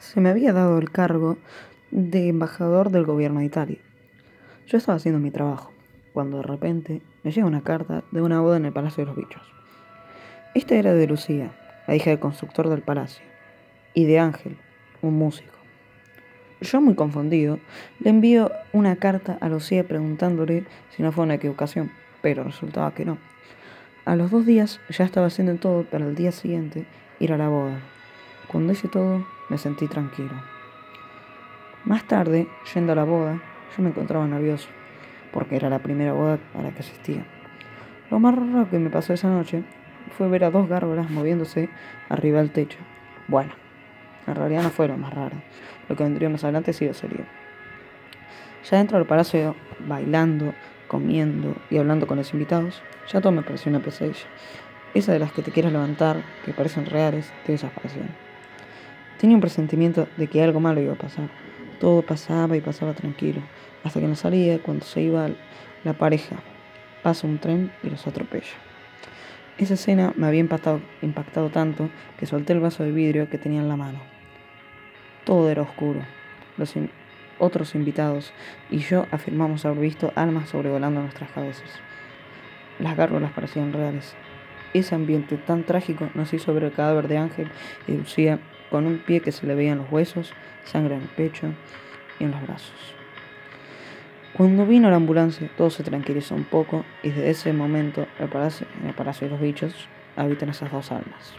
se me había dado el cargo de embajador del gobierno de Italia. Yo estaba haciendo mi trabajo, cuando de repente me llega una carta de una boda en el Palacio de los Bichos. Esta era de Lucía, la hija del constructor del palacio, y de Ángel, un músico. Yo, muy confundido, le envío una carta a Lucía preguntándole si no fue una equivocación, pero resultaba que no. A los dos días ya estaba haciendo todo para el día siguiente ir a la boda. Cuando hice todo, me sentí tranquilo. Más tarde, yendo a la boda, yo me encontraba nervioso, porque era la primera boda a la que asistía. Lo más raro que me pasó esa noche fue ver a dos gárgolas moviéndose arriba del techo. Bueno, en realidad no fue lo más raro. Lo que vendría más adelante sí lo sería. Ya dentro del palacio, bailando, comiendo y hablando con los invitados, ya todo me pareció una pesadilla. Esa de las que te quieres levantar, que parecen reales, te desaparecieron. Tenía un presentimiento de que algo malo iba a pasar. Todo pasaba y pasaba tranquilo, hasta que no salía cuando se iba la pareja. Pasa un tren y los atropella. Esa escena me había impactado, tanto que solté el vaso de vidrio que tenía en la mano. Todo era oscuro. Los otros invitados y yo afirmamos haber visto almas sobrevolando nuestras cabezas. Las gárgolas parecían reales. Ese ambiente tan trágico nos hizo ver el cadáver de Ángel y Lucía con un pie que se le veían los huesos, sangre en el pecho y en los brazos. Cuando vino la ambulancia, todo se tranquilizó un poco y desde ese momento el palacio, en el Palacio de los Bichos habitan esas dos almas.